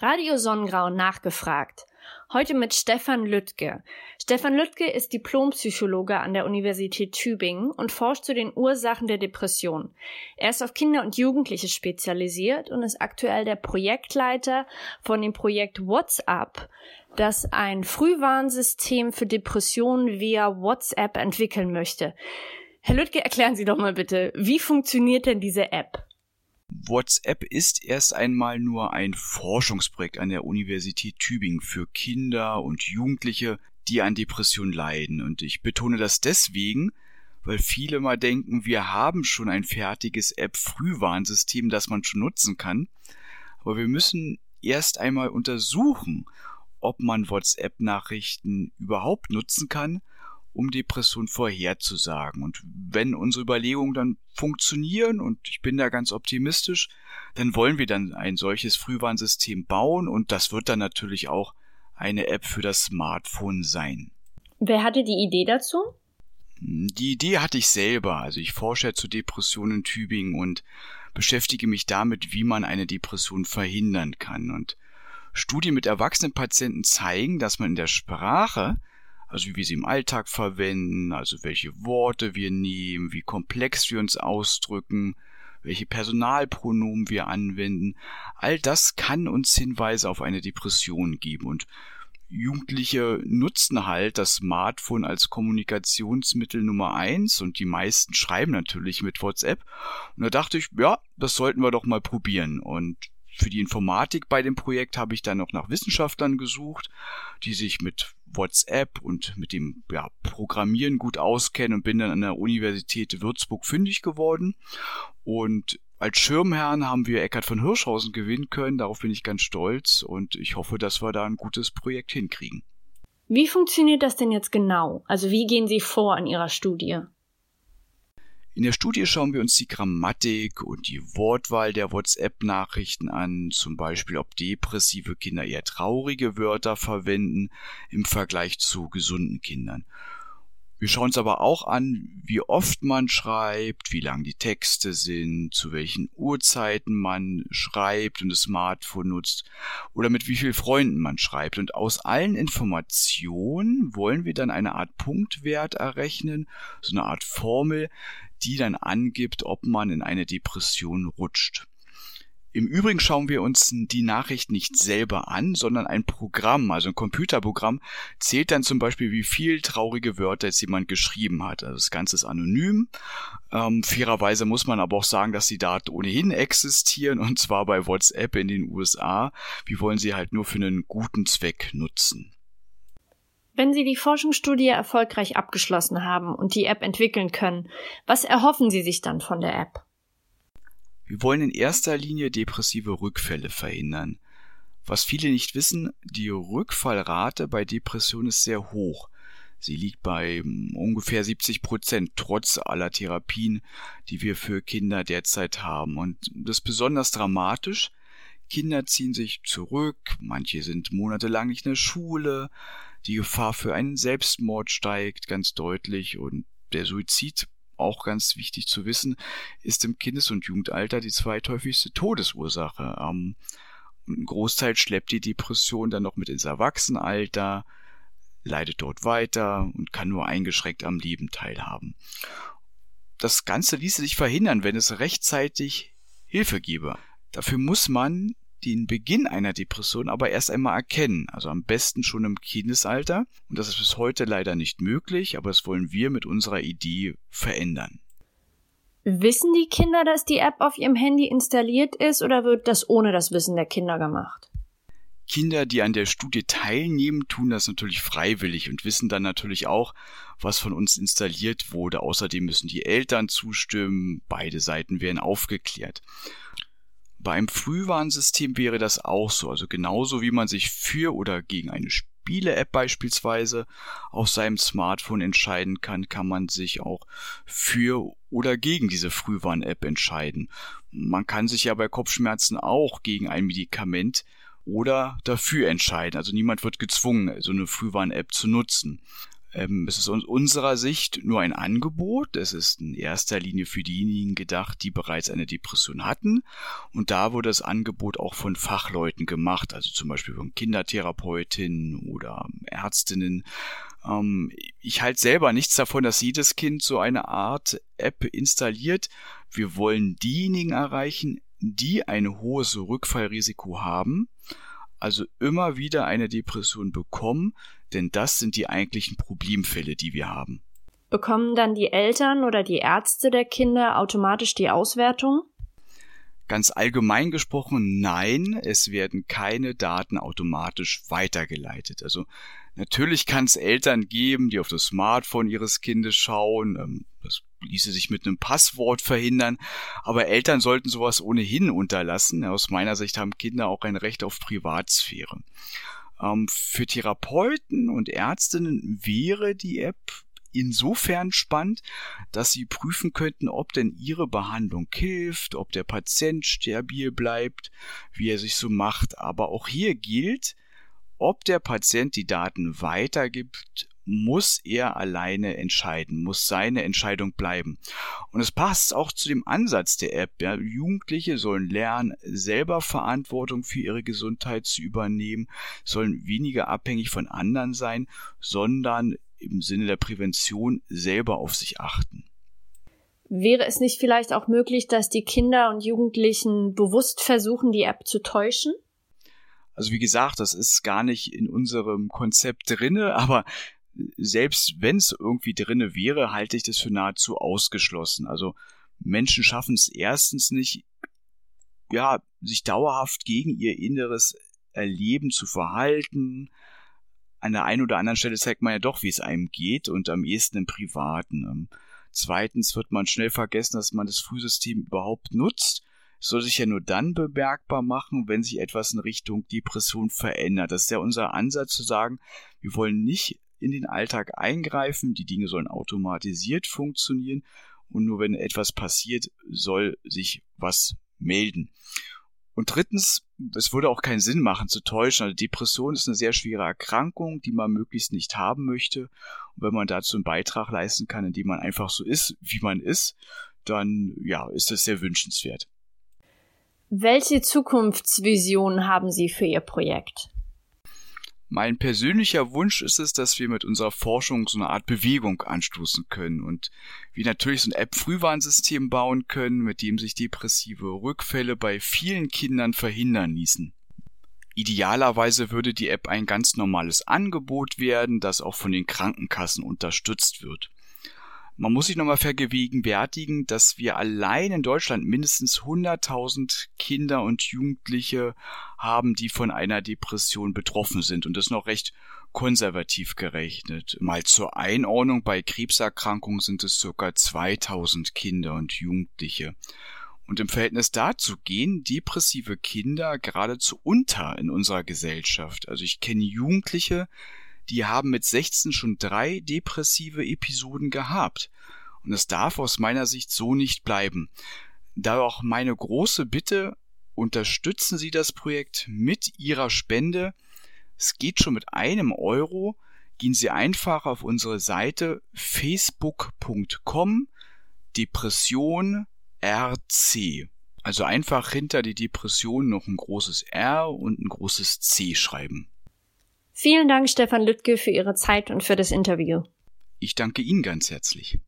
Radio Sonnengrau nachgefragt. Heute mit Stefan Lüttke. Stefan Lüttke ist Diplompsychologe an der Universität Tübingen und forscht zu den Ursachen der Depression. Er ist auf Kinder und Jugendliche spezialisiert und ist aktuell der Projektleiter von dem Projekt WhatsApp, das ein Frühwarnsystem für Depressionen via WhatsApp entwickeln möchte. Herr Lüttke, erklären Sie doch mal bitte, wie funktioniert denn diese App? WhatsApp ist erst einmal nur ein Forschungsprojekt an der Universität Tübingen für Kinder und Jugendliche, die an Depressionen leiden. Und ich betone das deswegen, weil viele mal denken, wir haben schon ein fertiges App-Frühwarnsystem, das man schon nutzen kann. Aber wir müssen erst einmal untersuchen, ob man WhatsApp-Nachrichten überhaupt nutzen kann um Depression vorherzusagen. Und wenn unsere Überlegungen dann funktionieren, und ich bin da ganz optimistisch, dann wollen wir dann ein solches Frühwarnsystem bauen und das wird dann natürlich auch eine App für das Smartphone sein. Wer hatte die Idee dazu? Die Idee hatte ich selber. Also ich forsche zu Depressionen in Tübingen und beschäftige mich damit, wie man eine Depression verhindern kann. Und Studien mit erwachsenen Patienten zeigen, dass man in der Sprache also wie wir sie im Alltag verwenden, also welche Worte wir nehmen, wie komplex wir uns ausdrücken, welche Personalpronomen wir anwenden. All das kann uns Hinweise auf eine Depression geben und Jugendliche nutzen halt das Smartphone als Kommunikationsmittel Nummer eins und die meisten schreiben natürlich mit WhatsApp. Und da dachte ich, ja, das sollten wir doch mal probieren. Und für die Informatik bei dem Projekt habe ich dann noch nach Wissenschaftlern gesucht, die sich mit WhatsApp und mit dem ja, Programmieren gut auskennen und bin dann an der Universität Würzburg fündig geworden. Und als Schirmherrn haben wir Eckhard von Hirschhausen gewinnen können. Darauf bin ich ganz stolz und ich hoffe, dass wir da ein gutes Projekt hinkriegen. Wie funktioniert das denn jetzt genau? Also wie gehen Sie vor in Ihrer Studie? In der Studie schauen wir uns die Grammatik und die Wortwahl der WhatsApp-Nachrichten an, zum Beispiel ob depressive Kinder eher traurige Wörter verwenden im Vergleich zu gesunden Kindern. Wir schauen uns aber auch an, wie oft man schreibt, wie lang die Texte sind, zu welchen Uhrzeiten man schreibt und das Smartphone nutzt oder mit wie vielen Freunden man schreibt. Und aus allen Informationen wollen wir dann eine Art Punktwert errechnen, so eine Art Formel, die dann angibt, ob man in eine Depression rutscht. Im Übrigen schauen wir uns die Nachricht nicht selber an, sondern ein Programm, also ein Computerprogramm, zählt dann zum Beispiel, wie viel traurige Wörter jetzt jemand geschrieben hat. Also das Ganze ist anonym. Ähm, fairerweise muss man aber auch sagen, dass die Daten ohnehin existieren, und zwar bei WhatsApp in den USA. Wir wollen sie halt nur für einen guten Zweck nutzen. Wenn Sie die Forschungsstudie erfolgreich abgeschlossen haben und die App entwickeln können, was erhoffen Sie sich dann von der App? Wir wollen in erster Linie depressive Rückfälle verhindern. Was viele nicht wissen, die Rückfallrate bei Depressionen ist sehr hoch. Sie liegt bei ungefähr 70 Prozent, trotz aller Therapien, die wir für Kinder derzeit haben. Und das ist besonders dramatisch. Kinder ziehen sich zurück, manche sind monatelang nicht in der Schule, die Gefahr für einen Selbstmord steigt ganz deutlich und der Suizid, auch ganz wichtig zu wissen, ist im Kindes- und Jugendalter die zweithäufigste Todesursache. Ähm, ein Großteil schleppt die Depression dann noch mit ins Erwachsenenalter, leidet dort weiter und kann nur eingeschränkt am Leben teilhaben. Das Ganze ließe sich verhindern, wenn es rechtzeitig Hilfe gäbe. Dafür muss man den Beginn einer Depression aber erst einmal erkennen, also am besten schon im Kindesalter. Und das ist bis heute leider nicht möglich, aber das wollen wir mit unserer Idee verändern. Wissen die Kinder, dass die App auf ihrem Handy installiert ist oder wird das ohne das Wissen der Kinder gemacht? Kinder, die an der Studie teilnehmen, tun das natürlich freiwillig und wissen dann natürlich auch, was von uns installiert wurde. Außerdem müssen die Eltern zustimmen, beide Seiten werden aufgeklärt. Beim Frühwarnsystem wäre das auch so. Also genauso wie man sich für oder gegen eine Spiele-App beispielsweise auf seinem Smartphone entscheiden kann, kann man sich auch für oder gegen diese Frühwarn-App entscheiden. Man kann sich ja bei Kopfschmerzen auch gegen ein Medikament oder dafür entscheiden. Also niemand wird gezwungen, so eine Frühwarn-App zu nutzen. Ähm, es ist aus unserer Sicht nur ein Angebot. Es ist in erster Linie für diejenigen gedacht, die bereits eine Depression hatten. Und da wurde das Angebot auch von Fachleuten gemacht, also zum Beispiel von Kindertherapeutinnen oder Ärztinnen. Ähm, ich halte selber nichts davon, dass jedes Kind so eine Art App installiert. Wir wollen diejenigen erreichen, die ein hohes Rückfallrisiko haben, also immer wieder eine Depression bekommen, denn das sind die eigentlichen Problemfälle, die wir haben. Bekommen dann die Eltern oder die Ärzte der Kinder automatisch die Auswertung? Ganz allgemein gesprochen, nein, es werden keine Daten automatisch weitergeleitet. Also natürlich kann es Eltern geben, die auf das Smartphone ihres Kindes schauen. Ähm, das ließe sich mit einem Passwort verhindern. Aber Eltern sollten sowas ohnehin unterlassen. Aus meiner Sicht haben Kinder auch ein Recht auf Privatsphäre. Ähm, für Therapeuten und Ärztinnen wäre die App insofern spannend, dass sie prüfen könnten, ob denn ihre Behandlung hilft, ob der Patient stabil bleibt, wie er sich so macht. Aber auch hier gilt, ob der Patient die Daten weitergibt, muss er alleine entscheiden, muss seine Entscheidung bleiben. Und es passt auch zu dem Ansatz der App. Ja. Jugendliche sollen lernen, selber Verantwortung für ihre Gesundheit zu übernehmen, sollen weniger abhängig von anderen sein, sondern im Sinne der Prävention selber auf sich achten. Wäre es nicht vielleicht auch möglich, dass die Kinder und Jugendlichen bewusst versuchen, die App zu täuschen? Also wie gesagt, das ist gar nicht in unserem Konzept drinne, aber selbst wenn es irgendwie drinne wäre, halte ich das für nahezu ausgeschlossen. Also Menschen schaffen es erstens nicht, ja, sich dauerhaft gegen ihr inneres Erleben zu verhalten. An der einen oder anderen Stelle zeigt man ja doch, wie es einem geht und am ehesten im Privaten. Ähm, zweitens wird man schnell vergessen, dass man das Frühsystem überhaupt nutzt. Es soll sich ja nur dann bemerkbar machen, wenn sich etwas in Richtung Depression verändert. Das ist ja unser Ansatz zu sagen, wir wollen nicht in den Alltag eingreifen, die Dinge sollen automatisiert funktionieren und nur wenn etwas passiert, soll sich was melden. Und drittens, es würde auch keinen Sinn machen zu täuschen. Also Depression ist eine sehr schwere Erkrankung, die man möglichst nicht haben möchte. Und wenn man dazu einen Beitrag leisten kann, indem man einfach so ist, wie man ist, dann ja, ist das sehr wünschenswert. Welche Zukunftsvision haben Sie für Ihr Projekt? Mein persönlicher Wunsch ist es, dass wir mit unserer Forschung so eine Art Bewegung anstoßen können und wir natürlich so ein App-Frühwarnsystem bauen können, mit dem sich depressive Rückfälle bei vielen Kindern verhindern ließen. Idealerweise würde die App ein ganz normales Angebot werden, das auch von den Krankenkassen unterstützt wird. Man muss sich nochmal vergegenwärtigen, dass wir allein in Deutschland mindestens 100.000 Kinder und Jugendliche haben, die von einer Depression betroffen sind und das noch recht konservativ gerechnet. Mal zur Einordnung, bei Krebserkrankungen sind es circa 2000 Kinder und Jugendliche. Und im Verhältnis dazu gehen depressive Kinder geradezu unter in unserer Gesellschaft. Also ich kenne Jugendliche, die haben mit 16 schon drei depressive Episoden gehabt. Und es darf aus meiner Sicht so nicht bleiben. Da auch meine große Bitte, unterstützen Sie das Projekt mit Ihrer Spende. Es geht schon mit einem Euro. Gehen Sie einfach auf unsere Seite facebook.com Depression RC. Also einfach hinter die Depression noch ein großes R und ein großes C schreiben. Vielen Dank, Stefan Lüttke, für Ihre Zeit und für das Interview. Ich danke Ihnen ganz herzlich.